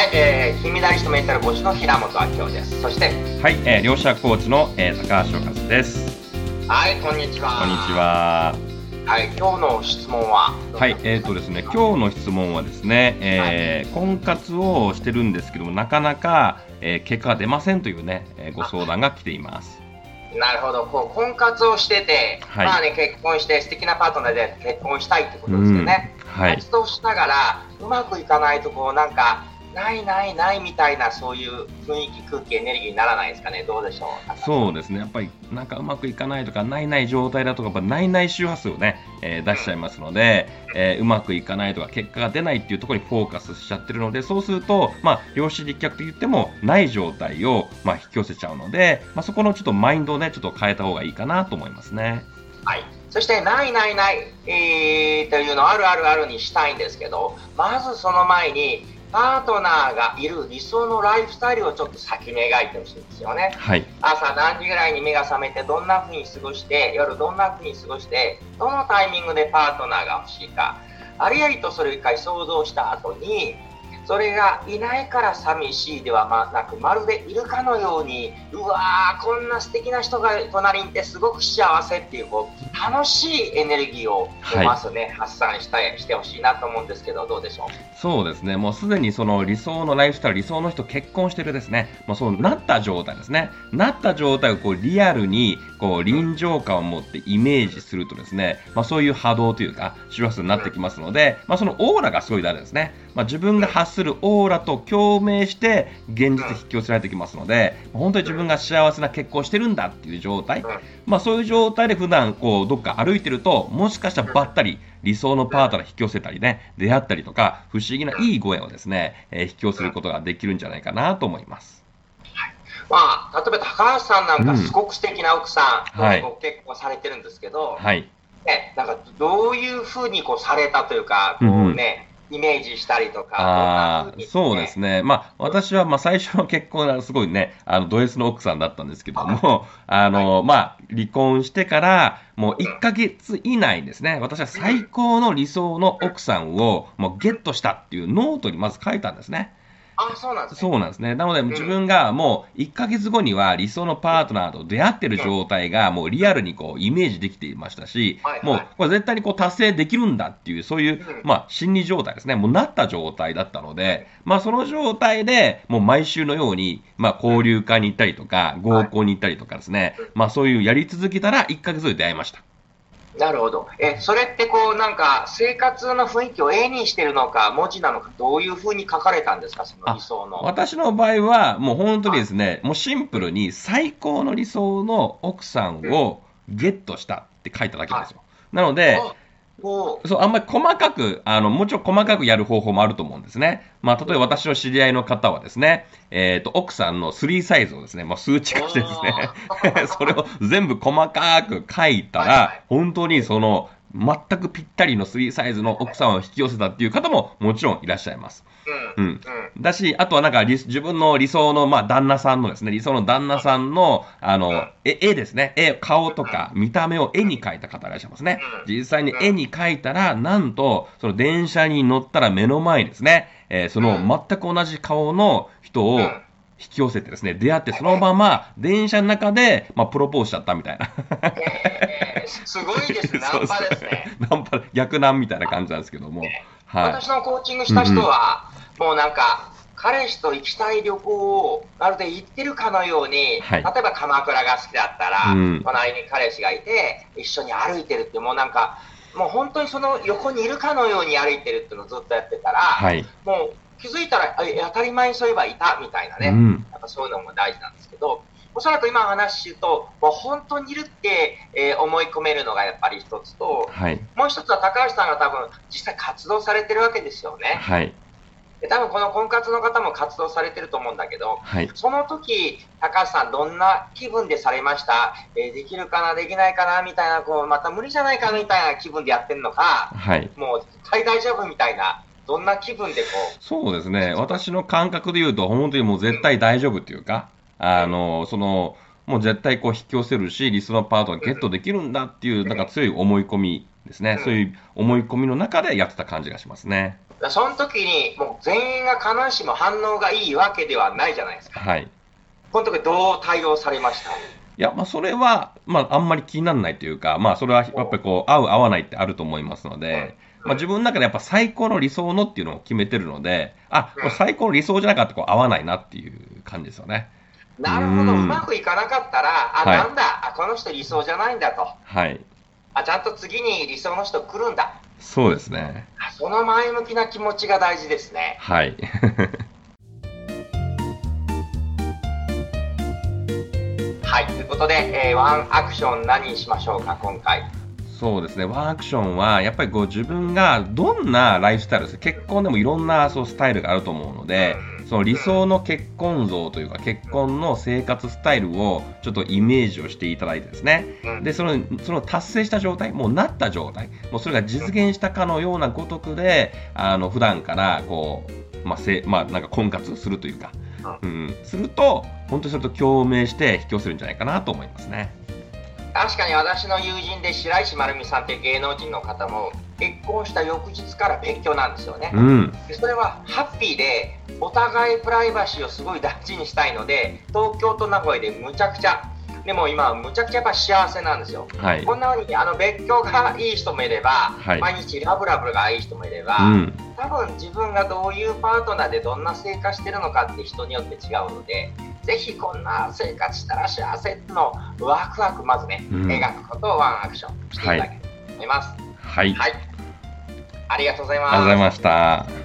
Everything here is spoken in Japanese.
はい、えー、金メダリストメンタルコーチの平本明夫です。そして、はい、えー、両者コーチの、えー、高橋和です。はい、こんにちは。こんにちは。はい、今日の質問は？はい、えっ、ー、とですね、今日の質問はですね、えー、はい、婚活をしてるんですけども、なかなか、えー、結果が出ませんというね、えー、ご相談が来ています。なるほど、こう婚活をしてて、はい、まあね、結婚して、素敵なパートナーで結婚したいってことですよね。はい、活動しながら、うまくいかないと、こう、なんか、ないないないみたいなそういう雰囲気空気エネルギーにならないですかね？どうでしょう？そうですね。やっぱりなんかうまくいかないとかないない状態だとかやっぱないない周波数をね、えー、出しちゃいますので、うん、えー、うまくいかないとか結果が出ないっていうところにフォーカスしちゃってるのでそうするとまあ量子力学と言ってもない状態をまあ引き寄せちゃうので、まあ、そこのちょっとマインドをねちょっと変えた方がいいかなと思いますね。はい。そして、ないないない、えー、というのをあるあるあるにしたいんですけど、まずその前に、パートナーがいる理想のライフスタイルをちょっと先に描いてほしいんですよね、はい、朝何時ぐらいに目が覚めてどんな風に過ごして夜どんな風に過ごしてどのタイミングでパートナーが欲しいか。ありありとそれを一回想像した後にそれがいないから寂しいではなくまるでいるかのようにうわーこんな素敵な人が隣にいてすごく幸せっていうこう楽しいエネルギーをまずね、はい、発散したしてほしいなと思うんですけどどうでしょう？そうですね。もうすでにその理想のライフスタイル理想の人結婚してるですねもうそうなった状態ですねなった状態をこうリアルにこう臨場感を持ってイメージするとですね、まあ、そういう波動というか周波数になってきますので、まあ、そのオーラがすごい大事ですね、まあ、自分が発するオーラと共鳴して現実引き寄せられてきますので本当に自分が幸せな結婚してるんだっていう状態、まあ、そういう状態で普段こうどっか歩いてるともしかしたらばったり理想のパートナー引き寄せたりね出会ったりとか不思議ないいご縁をですね、えー、引き寄せることができるんじゃないかなと思います。まあ、例えば高橋さんなんかすごく素敵な奥さん、うん、ご結婚されてるんですけど、はい、ね、なんかどういうふうにこうされたというか、こうね、イメージしたりとか、あそうですね、まあ、私はまあ最初の結婚がすごいね、あのド S の奥さんだったんですけども、あの、はい、まあ、離婚してから、もう1ヶ月以内ですね、私は最高の理想の奥さんをもうゲットしたっていうノートにまず書いたんですね。あそうなんですね。そうなんですね。なので、自分がもう1ヶ月後には理想のパートナーと出会ってる状態がもうリアルにこうイメージできていましたし、もうこれ絶対にこう達成できるんだっていう、そういう、まあ心理状態ですね。もうなった状態だったので、まあその状態でもう毎週のように、まあ交流会に行ったりとか、合コンに行ったりとかですね、まあそういうやり続けたら1ヶ月で出会いました。なるほど。え、それってこう、なんか、生活の雰囲気を絵にしてるのか、文字なのか、どういうふうに書かれたんですか、その理想の。私の場合は、もう本当にですね、もうシンプルに最高の理想の奥さんをゲットしたって書いただけなんですよ。なので、そう、あんまり細かく、あの、もちろん細かくやる方法もあると思うんですね。まあ、例えば私の知り合いの方はですね、えっ、ー、と、奥さんの3サイズをですね、まあ、数値化してですね、それを全部細かく書いたら、本当にその、全くぴったりの3サイズの奥さんを引き寄せたっていう方ももちろんいらっしゃいます。うん。だし、あとはなんか自分の理想の、まあ、旦那さんのですね、理想の旦那さんの、あの、絵、絵ですね。絵、顔とか見た目を絵に描いた方いらっしゃいますね。実際に絵に描いたら、なんと、その電車に乗ったら目の前にですね、えー、その全く同じ顔の人を、引き寄せてですね、出会ってそのまま電車の中で、まあ、プロポーズしちゃったみたいな。えー、すごいですね。ナンパですね。ナンパ、逆ナンみたいな感じなんですけども。はい、私のコーチングした人は、うんうん、もうなんか、彼氏と行きたい旅行をまるで行ってるかのように、はい、例えば鎌倉が好きだったら、うん、隣に彼氏がいて、一緒に歩いてるって、もうなんか、もう本当にその横にいるかのように歩いてるっていうのをずっとやってたら、はい、もう気づいたら当たり前にそういえばいたみたいなね、うん、やっぱそういうのも大事なんですけど、おそらく今話すると、もう本当にいるって、えー、思い込めるのがやっぱり一つと、はい、もう一つは高橋さんが多分実際活動されてるわけですよね。はい。で多分この婚活の方も活動されてると思うんだけど、はい、その時高橋さん、どんな気分でされました、えー、できるかな、できないかな？みたいな、こうまた無理じゃないか？みたいな気分でやってるのか、はい、もう大丈夫？みたいな、どんな気分でこう？そうですね。私の感覚で言うと、本当にもう絶対大丈夫っていうか、あの、その、もう絶対こう引き寄せるし、リスナーパートナーゲットできるんだっていう、なんか強い思い込みですね、うん、そういう思い込みの中でやってた感じがしますね。その時に、もう全員が必ずしも反応がいいわけではないじゃないですか。はい。この時どう対応されました？いや、まあ、それは、まあ、あんまり気にならないというか、まあ、それはやっぱりこう、合う、合わないってあると思いますので、まあ、自分の中でやっぱ最高の理想のっていうのを決めてるので、あ、これ最高の理想じゃなかったら合わないなっていう感じですよね。なるほど、うまくいかなかったら、あ、はい、なんだあ、この人理想じゃないんだと。はい。あ、ちゃんと次に理想の人来るんだ。そうですね。その前向きな気持ちが大事ですね。はい。はい、ということで、えー、ワンアクション何にしましょうか、今回。そうですね、ワンアクションは、やっぱりこう自分がどんなライフスタイルです結婚でもいろんなそうスタイルがあると思うので、その理想の結婚像というか、結婚の生活スタイルをちょっとイメージをしていただいてですね、でそのその達成した状態、もうなった状態、もうそれが実現したかのようなごとくで、あの普段からこう、まあせまあ、なんか婚活するというか、うん、すると、本当にそれと共鳴して引き寄せるんじゃないかなと思いますね。確かに私の友人で白石丸美さんという芸能人の方も結婚した翌日から別居なんですよね、うん、でそれはハッピーでお互いプライバシーをすごい大事にしたいので東京と名古屋でむちゃくちゃでも今むちゃくちゃやっぱ幸せなんですよ、はい、こんなふうにあの別居がいい人もいれば、はい、毎日ラブラブがいい人もいれば、うん、多分自分がどういうパートナーでどんな生活してるのかって人によって違うのでぜひこんな生活したら幸せのワクワクまずね、うん、描くことをワンアクションしていただければと思います。はい、はい、ありがとうございます。ありがとうございました。